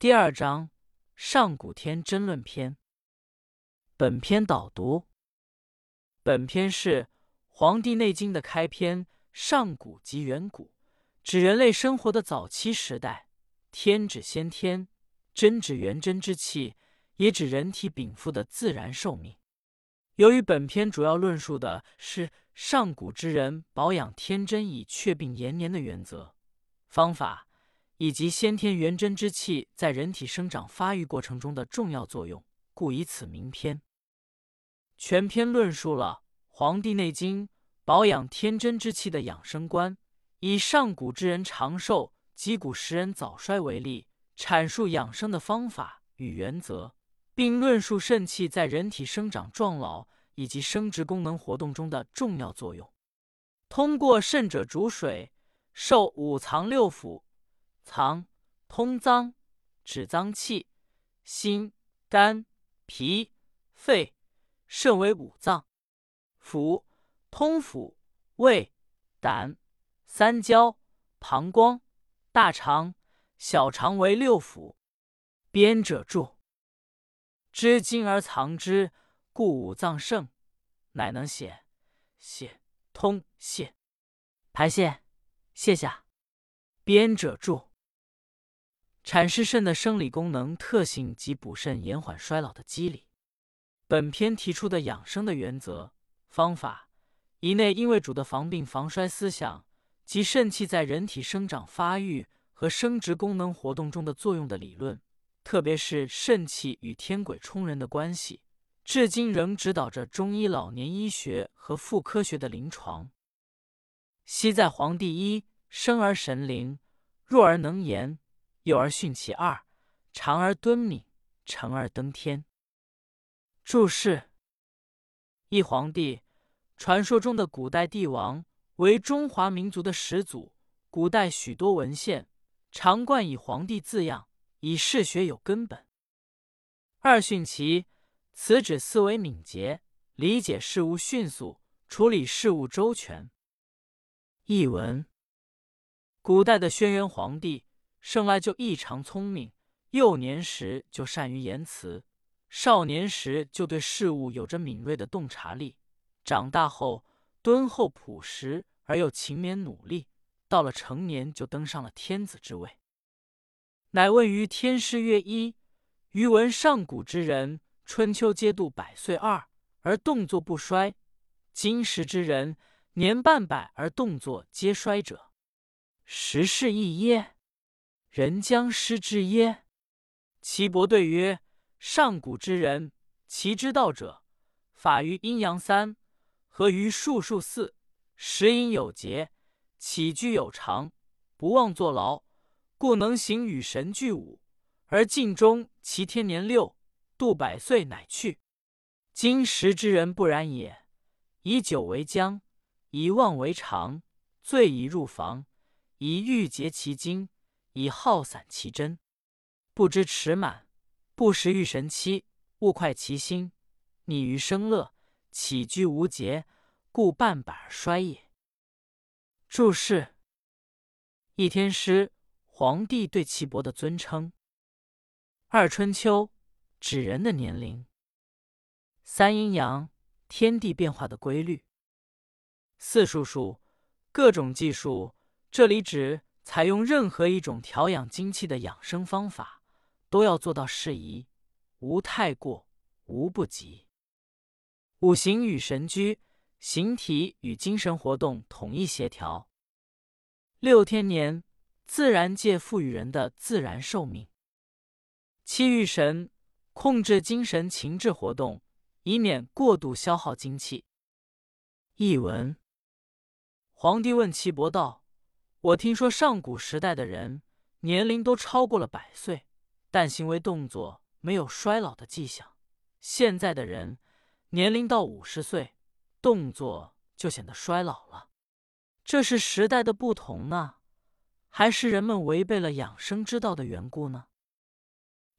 第二章上古天真论篇。本篇导读。本篇是《黄帝内经》的开篇。上古即远古，指人类生活的早期时代。天指先天，真指元真之气，也指人体禀赋的自然寿命。由于本篇主要论述的是上古之人保养天真以却病延年的原则、方法。以及先天元真之气在人体生长发育过程中的重要作用，故以此名篇。全篇论述了《黄帝内经》保养天真之气的养生观，以上古之人长寿及古时人早衰为例，阐述养生的方法与原则，并论述肾气在人体生长壮老以及生殖功能活动中的重要作用。通过肾者主水，受五脏六腑。藏通脏，止脏气；心、肝、脾、肺、肾为五脏；腑通腑、胃、胆、三焦、膀胱、大肠、小肠为六腑。编者注：知精而藏之，故五脏盛，乃能显、泄、通、泄、排泄、泻下。编者注。阐释肾的生理功能特性及补肾延缓衰老的机理。本篇提出的养生的原则、方法，以内因为主的防病防衰思想及肾气在人体生长发育和生殖功能活动中的作用的理论，特别是肾气与天癸冲人的关系，至今仍指导着中医老年医学和妇科学的临床。昔在黄帝一生而神灵，弱而能言。幼而训其二，长而敦敏，成而登天。注释：一皇帝，传说中的古代帝王，为中华民族的始祖。古代许多文献常冠以皇帝字样，以示学有根本。二训其，此指思维敏捷，理解事物迅速，处理事务周全。译文：古代的轩辕皇帝。生来就异常聪明，幼年时就善于言辞，少年时就对事物有着敏锐的洞察力，长大后敦厚朴实而又勤勉努力，到了成年就登上了天子之位。乃问于天师曰：“一，余闻上古之人，春秋皆度百岁二而动作不衰；今时之人，年半百而动作皆衰者，实是异耶？”人将失之耶？岐伯对曰：“上古之人，其之道者，法于阴阳三，合于术数四，食饮有节，起居有常，不忘坐劳，故能行与神俱五，而尽终其天年六，度百岁乃去。今时之人不然也，以酒为浆，以妄为常，醉以入房，以欲竭其精。”以耗散其真，不知持满，不食欲神期，勿快其心，溺于生乐，起居无节，故半百而衰也。注释：一天师，皇帝对岐伯的尊称；二春秋，指人的年龄；三阴阳，天地变化的规律；四术数，各种技术。这里指。采用任何一种调养精气的养生方法，都要做到适宜，无太过，无不及。五行与神居，形体与精神活动统一协调。六天年，自然界赋予人的自然寿命。七欲神，控制精神情志活动，以免过度消耗精气。译文：皇帝问岐伯道。我听说上古时代的人年龄都超过了百岁，但行为动作没有衰老的迹象。现在的人年龄到五十岁，动作就显得衰老了。这是时代的不同呢，还是人们违背了养生之道的缘故呢？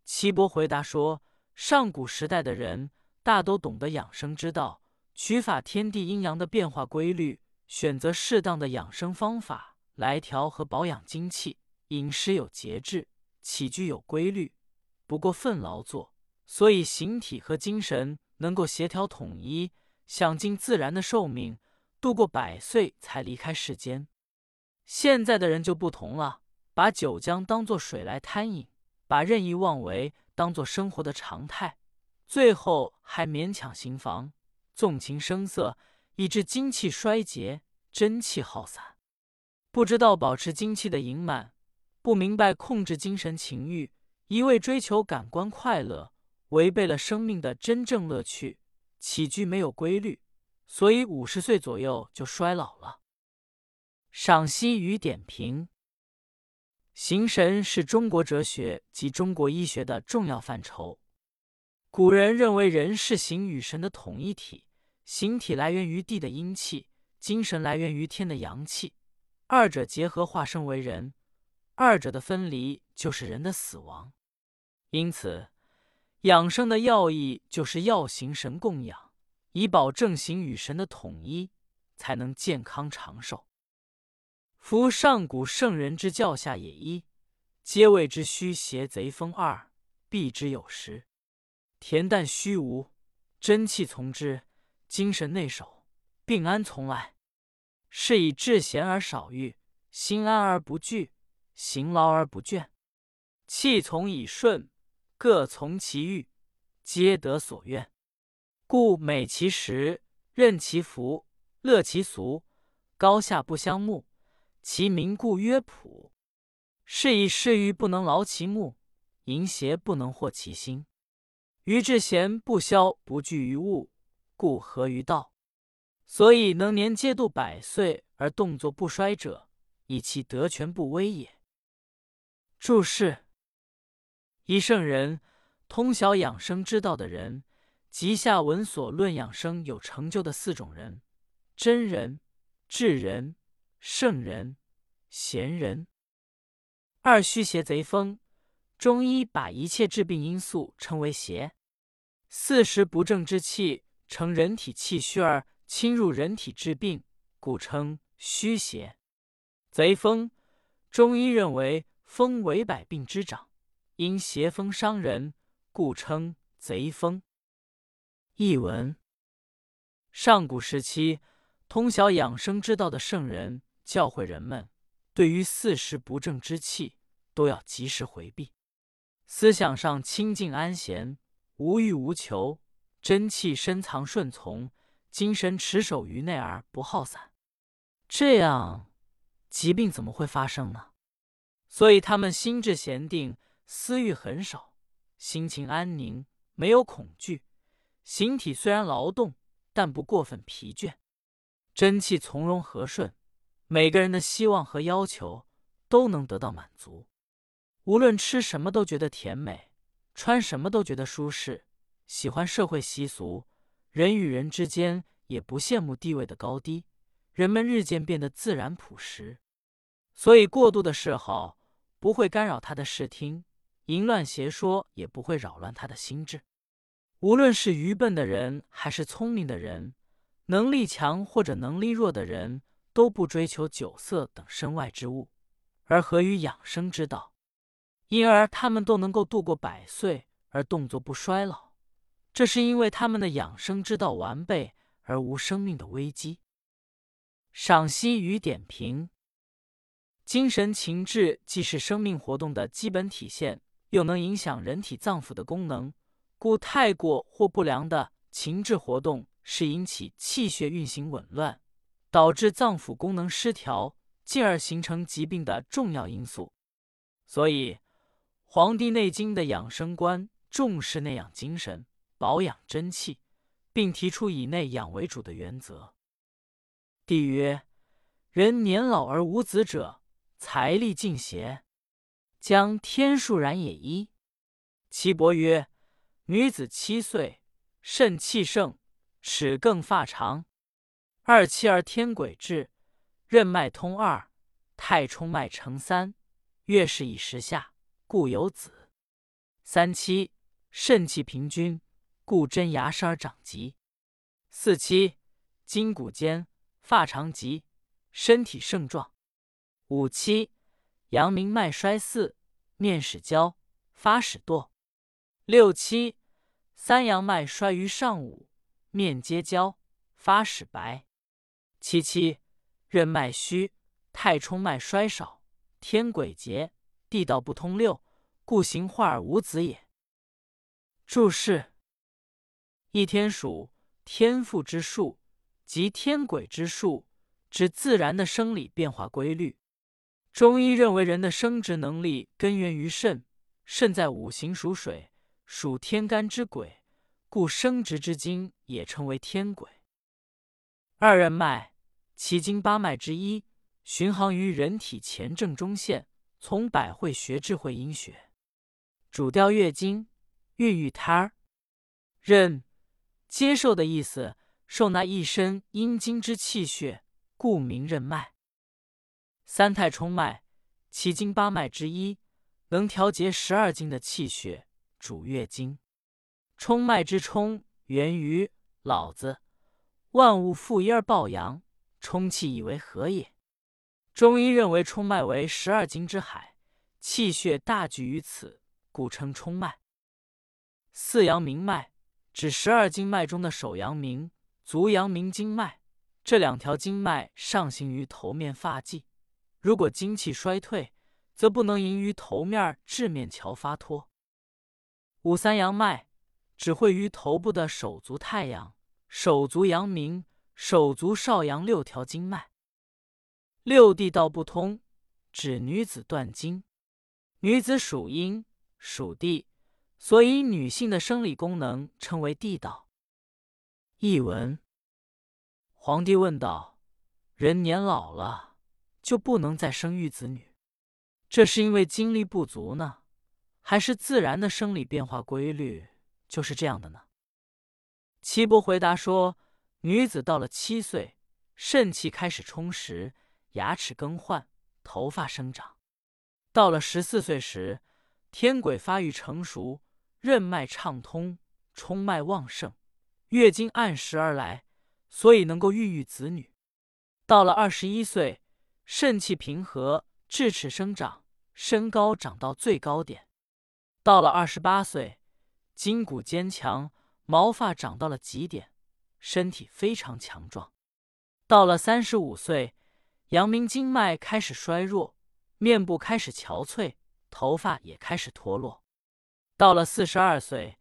岐伯回答说：上古时代的人大都懂得养生之道，取法天地阴阳的变化规律，选择适当的养生方法。来调和保养精气，饮食有节制，起居有规律，不过分劳作，所以形体和精神能够协调统一，享尽自然的寿命，度过百岁才离开世间。现在的人就不同了，把酒浆当作水来贪饮，把任意妄为当作生活的常态，最后还勉强行房，纵情声色，以致精气衰竭，真气耗散。不知道保持精气的盈满，不明白控制精神情欲，一味追求感官快乐，违背了生命的真正乐趣。起居没有规律，所以五十岁左右就衰老了。赏析与点评：形神是中国哲学及中国医学的重要范畴。古人认为人是形与神的统一体，形体来源于地的阴气，精神来源于天的阳气，二者结合化生为人，二者的分离就是人的死亡。因此，养生的要义就是要形神供养，以保证形与神的统一，才能健康长寿。夫上古圣人之教下也一，皆谓之虚邪贼风二，避之有时。恬淡虚无，真气从之；精神内守，病安从来。是以志闲而少欲，心安而不惧，行劳而不倦。气从以顺，各从其欲，皆得所愿。故美其食，任其服，乐其俗，高下不相慕。其名故曰朴，是以嗜欲不能劳其目，淫邪不能惑其心。于志贤不消不惧于物，故合于道。所以能年皆度百岁而动作不衰者，以其德全不危也。注释：一圣人，通晓养生之道的人，即下文所论养生有成就的四种人：真人、智人。圣人、贤人。二虚邪贼风，中医把一切致病因素称为邪。四时不正之气，成人体气虚而侵入人体治病，故称虚邪。贼风，中医认为风为百病之长，因邪风伤人，故称贼风。译文：上古时期，通晓养生之道的圣人。教诲人们，对于四时不正之气，都要及时回避；思想上清静安闲，无欲无求，真气深藏顺从，精神持守于内而不耗散。这样，疾病怎么会发生呢？所以他们心智闲定，私欲很少，心情安宁，没有恐惧，形体虽然劳动，但不过分疲倦，真气从容和顺。每个人的希望和要求都能得到满足，无论吃什么都觉得甜美，穿什么都觉得舒适，喜欢社会习俗，人与人之间也不羡慕地位的高低，人们日渐变得自然朴实，所以过度的嗜好不会干扰他的视听，淫乱邪说也不会扰乱他的心智。无论是愚笨的人还是聪明的人，能力强或者能力弱的人。都不追求酒色等身外之物，而合于养生之道，因而他们都能够度过百岁而动作不衰老。这是因为他们的养生之道完备而无生命的危机。赏析与点评：精神情志既是生命活动的基本体现，又能影响人体脏腑的功能，故太过或不良的情志活动是引起气血运行紊乱。导致脏腑功能失调，进而形成疾病的重要因素。所以，《黄帝内经》的养生观重视内养精神、保养真气，并提出以内养为主的原则。帝曰：“人年老而无子者，财力尽邪，将天数然也。”一岐伯曰：“女子七岁，肾气盛，齿更发长。”二七而天癸至，任脉通二，太冲脉成三，月事以时下，故有子。三七肾气平均，故真牙生而长疾。四七筋骨坚，发长疾，身体盛壮。五七阳明脉衰四，面始焦，发始堕。六七，三阳脉衰于上午，面皆焦，发始白。七七，任脉虚，太冲脉衰少，天癸竭，地道不通六，故行化而无子也。注释：一天属天赋之数，即天鬼之数，指自然的生理变化规律。中医认为，人的生殖能力根源于肾，肾在五行属水。属天干之鬼，故生殖之精也称为天鬼。二任脉，其经八脉之一，巡航于人体前正中线，从百会穴至会阴穴，主调月经、孕育胎儿。任，接受的意思，受那一身阴经之气血，故名任脉。三太冲脉，其经八脉之一，能调节十二经的气血。主月经，冲脉之冲源于老子。万物负一而抱阳，冲气以为和也。中医认为冲脉为十二经之海，气血大聚于此，故称冲脉。四阳明脉指十二经脉中的手阳明、足阳明经脉，这两条经脉上行于头面发际，如果精气衰退，则不能盈于头面至面桥发脱。五三阳脉只会于头部的手足太阳、手足阳明、手足少阳六条经脉。六地道不通，指女子断经。女子属阴属地，所以女性的生理功能称为地道。译文：皇帝问道：“人年老了就不能再生育子女，这是因为精力不足呢？”还是自然的生理变化规律就是这样的呢？岐伯回答说：“女子到了七岁，肾气开始充实，牙齿更换，头发生长；到了十四岁时，天癸发育成熟，任脉畅通，冲脉旺盛，月经按时而来，所以能够孕育子女。到了二十一岁，肾气平和，智齿生长，身高长到最高点。”到了二十八岁，筋骨坚强，毛发长到了极点，身体非常强壮。到了三十五岁，阳明经脉开始衰弱，面部开始憔悴，头发也开始脱落。到了四十二岁，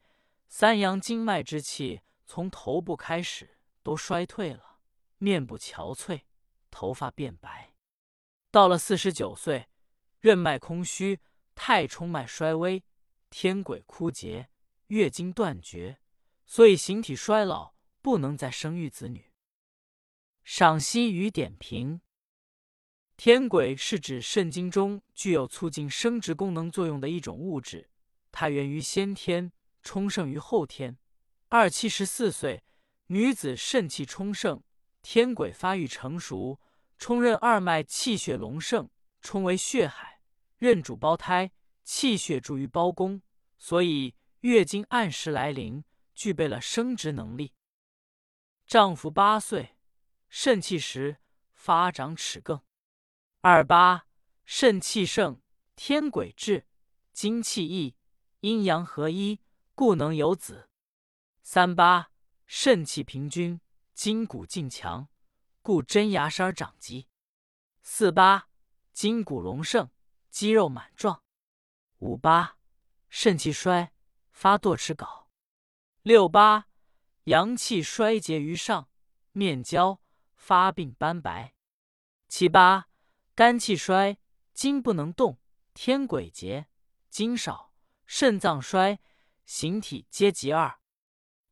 三阳经脉之气从头部开始都衰退了，面部憔悴，头发变白。到了四十九岁，任脉空虚，太冲脉衰微。天癸枯竭，月经断绝，所以形体衰老，不能再生育子女。赏析与点评：天癸是指肾经中具有促进生殖功能作用的一种物质，它源于先天，充盛于后天。二七十四岁，女子肾气充盛，天癸发育成熟，冲任二脉气血隆盛，冲为血海，任主胞胎。气血助于胞宫，所以月经按时来临，具备了生殖能力。丈夫八岁，肾气实，发长齿更。二八，肾气盛，天癸至，精气溢，阴阳合一，故能有子。三八，肾气平均，筋骨劲强，故真牙山长肌。四八，筋骨隆盛，肌肉满壮。五八，肾气衰，发堕齿槁。六八，阳气衰竭于上，面焦，发病斑白。七八，肝气衰，筋不能动，天癸竭，精少，肾脏衰，形体皆极二。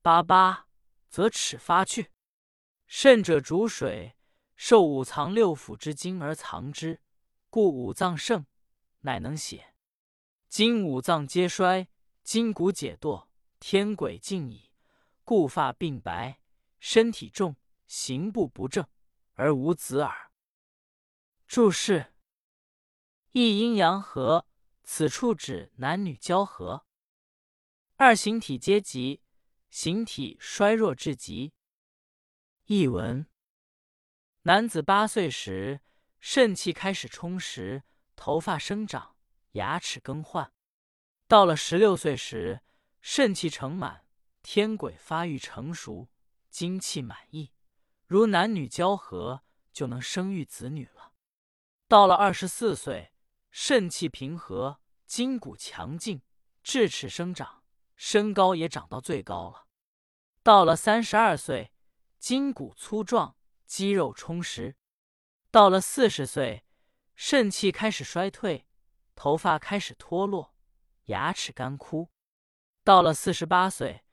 八八，则齿发去。肾者主水，受五藏六腑之精而藏之，故五脏盛，乃能血。今五脏皆衰，筋骨解堕，天癸尽矣，故发鬓白，身体重，行步不正，而无子耳。注释：一阴阳合，此处指男女交合；二形体皆极，形体衰弱至极。译文：男子八岁时，肾气开始充实，头发生长。牙齿更换。到了十六岁时，肾气成满，天癸发育成熟，精气满溢，如男女交合，就能生育子女了。到了二十四岁，肾气平和，筋骨强劲，智齿生长，身高也长到最高了。到了三十二岁，筋骨粗壮，肌肉充实。到了四十岁，肾气开始衰退，头发开始脱落，牙齿干枯。到了四十八岁，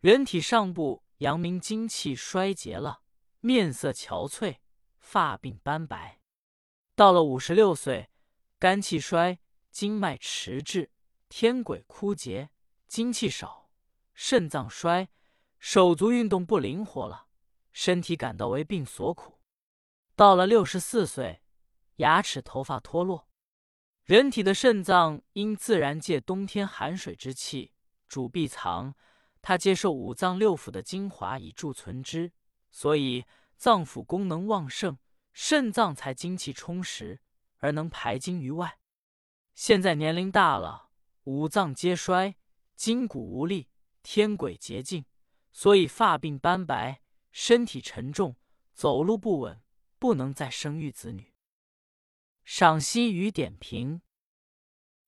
人体上部阳明精气衰竭了，面色憔悴，发鬓斑白。到了五十六岁，肝气衰，经脉迟滞，天癸枯竭，精气少，肾脏衰，手足运动不灵活了，身体感到为病所苦。到了六十四岁，牙齿、头发脱落。人体的肾脏因自然界冬天寒水之气主闭藏，它接受五脏六腑的精华以贮存之，所以脏腑功能旺盛。肾脏才精气充实，而能排精于外。现在年龄大了，五脏皆衰，筋骨无力，天癸竭尽，所以发鬓斑白，身体沉重，走路不稳，不能再生育子女。赏析与点评：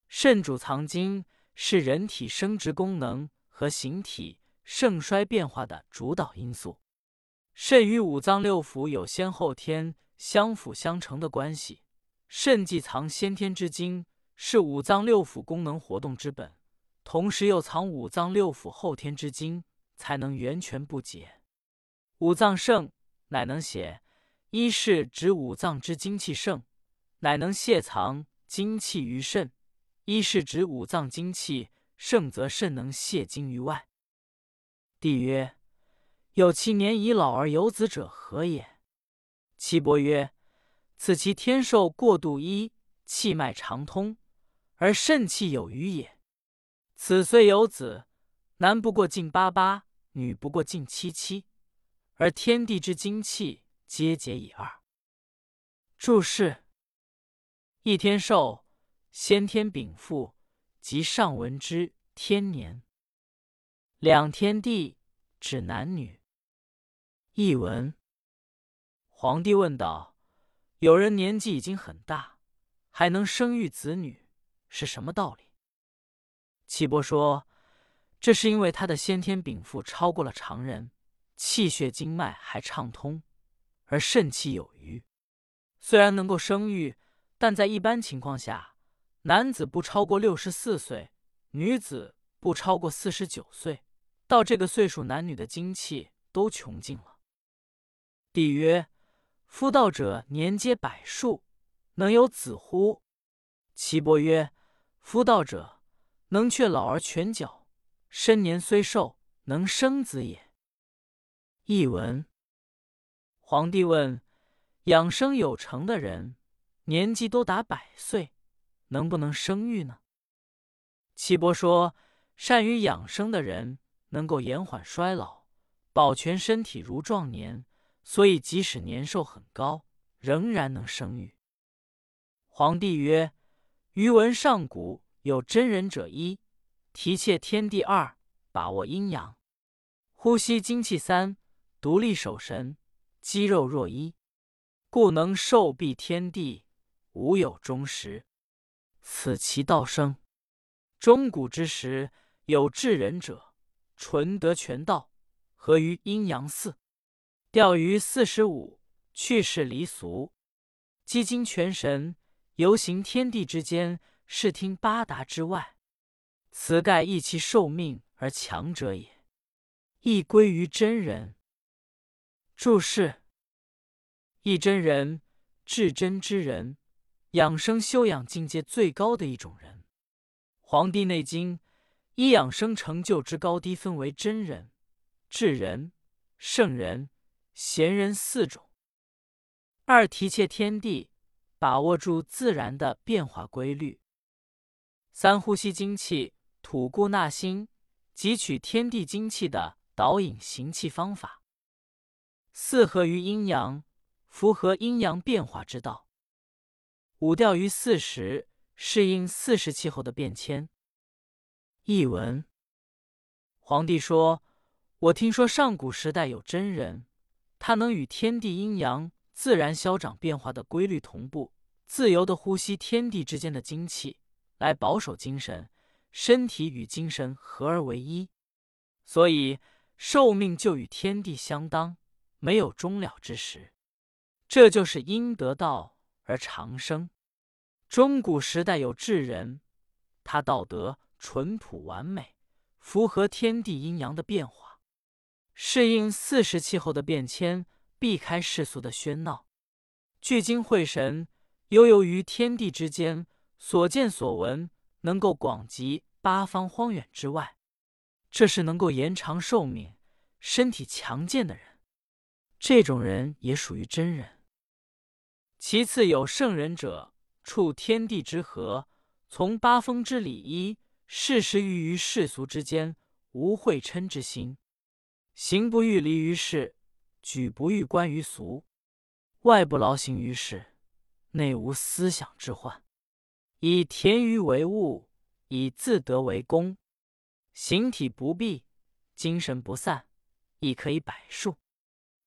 肾主藏精，是人体生殖功能和形体盛衰变化的主导因素。肾与五脏六腑有先后天。相辅相成的关系，肾既藏先天之精，是五脏六腑功能活动之本，同时又藏五脏六腑后天之精，才能源泉不竭。五脏盛，乃能泄；一是指五脏之精气盛，乃能泄藏精气于肾；一是指五脏精气盛，则肾能泄精于外。帝曰：有其年已老而有子者何也？岐伯曰：“此其天寿过度一，气脉长通，而肾气有余也。此虽有子，男不过近八八，女不过近七七，而天地之精气皆结以二。”注释：一天寿，先天禀赋，即上文之天年；两天地，指男女。译文。皇帝问道：“有人年纪已经很大，还能生育子女，是什么道理？”岐伯说：“这是因为他的先天禀赋超过了常人，气血经脉还畅通，而肾气有余。虽然能够生育，但在一般情况下，男子不超过六十四岁，女子不超过四十九岁。到这个岁数，男女的精气都穷尽了。”帝曰。夫道者年皆百数，能有子乎？岐伯曰：“夫道者能却老而全角，身年虽寿，能生子也。”译文：皇帝问：养生有成的人，年纪都达百岁，能不能生育呢？岐伯说：善于养生的人，能够延缓衰老，保全身体如壮年。所以，即使年寿很高，仍然能生育。皇帝曰：“余闻上古有真人者一，提挈天地二，把握阴阳，呼吸精气三，独立守神，肌肉若一，故能寿蔽天地，无有终时。此其道生。中古之时，有至人者，纯德全道，合于阴阳四。”钓鱼四十五，去世离俗，积精全神，游行天地之间，视听八达之外。此盖益其寿命而强者也，亦归于真人。注释：一真人，至真之人，养生修养境界最高的一种人。《黄帝内经》以养生成就之高低，分为真人、智人、圣人。贤人四种：二提切天地，把握住自然的变化规律；三呼吸精气，吐故纳新，汲取天地精气的导引行气方法；四合于阴阳，符合阴阳变化之道；五钓于四时，适应四时气候的变迁。译文：皇帝说：“我听说上古时代有真人，它能与天地阴阳、自然消长变化的规律同步，自由的呼吸天地之间的精气，来保守精神，身体与精神合而为一，所以寿命就与天地相当，没有终了之时。这就是因得道而长生。”中古时代有智人，他道德淳朴完美，符合天地阴阳的变化，适应四时气候的变迁，避开世俗的喧闹，聚精会神，悠游于天地之间，所见所闻能够广及八方荒远之外。这是能够延长寿命、身体强健的人。这种人也属于真人。其次有圣人者。处天地之和，从八风之理一，事时欲于世俗之间，无会嗔之心，行不欲离于世，举不欲观于俗，外不劳形于世，内无思想之患。以田鱼为物，以自得为功，形体不弊，精神不散，亦可以百数。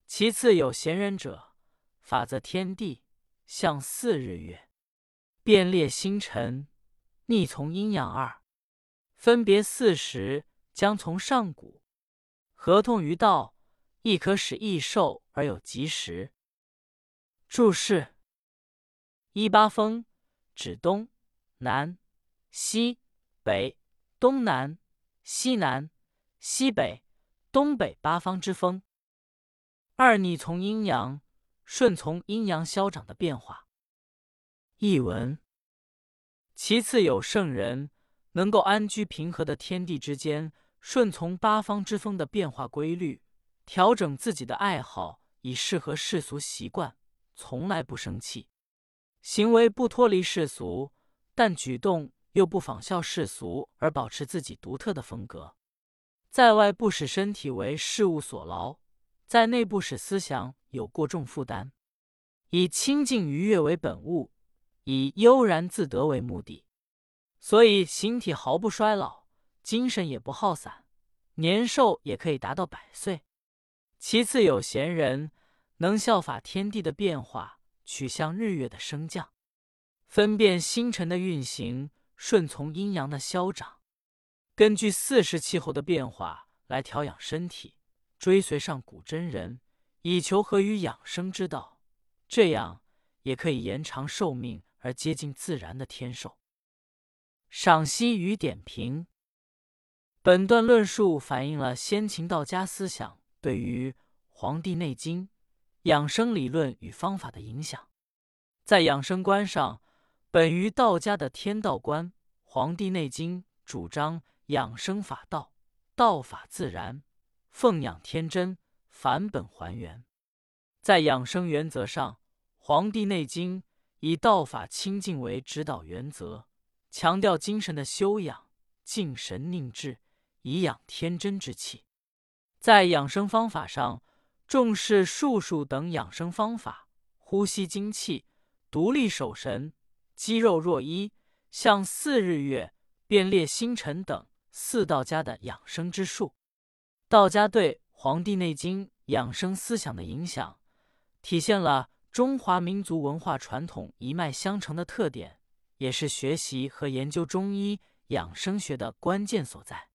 其次有贤人者，法则天地，象四日月。变列星辰，逆从阴阳二，分别四时，将从上古，合同于道，亦可使益寿而有吉时。注释：一八风，指东南西北、东南西南西北、东北八方之风。二逆从阴阳，顺从阴阳消长的变化。译文：其次有圣人，能够安居平和的天地之间，顺从八方之风的变化规律，调整自己的爱好以适合世俗习惯，从来不生气，行为不脱离世俗，但举动又不仿效世俗，而保持自己独特的风格。在外不使身体为事物所劳，在内不使思想有过重负担，以清净愉悦为本物。以悠然自得为目的，所以形体毫不衰老，精神也不耗散，年寿也可以达到百岁。其次有贤人，能效法天地的变化，取向日月的升降，分辨星辰的运行，顺从阴阳的消长，根据四时气候的变化来调养身体，追随上古真人，以求合于养生之道，这样也可以延长寿命。而接近自然的天寿。赏析与点评：本段论述反映了先秦道家思想对于《黄帝内经》养生理论与方法的影响。在养生观上，本于道家的天道观，《黄帝内经》主张养生法道，道法自然，奉养天真，返本还原。在养生原则上，《黄帝内经》。以道法清净为指导原则，强调精神的修养，静神宁志，以养天真之气。在养生方法上，重视术数等养生方法，呼吸精气，独立守神，肌肉若一，像四日月，便列星辰等四道家的养生之术。道家对《黄帝内经》养生思想的影响，体现了。中华民族文化传统一脉相承的特点，也是学习和研究中医养生学的关键所在。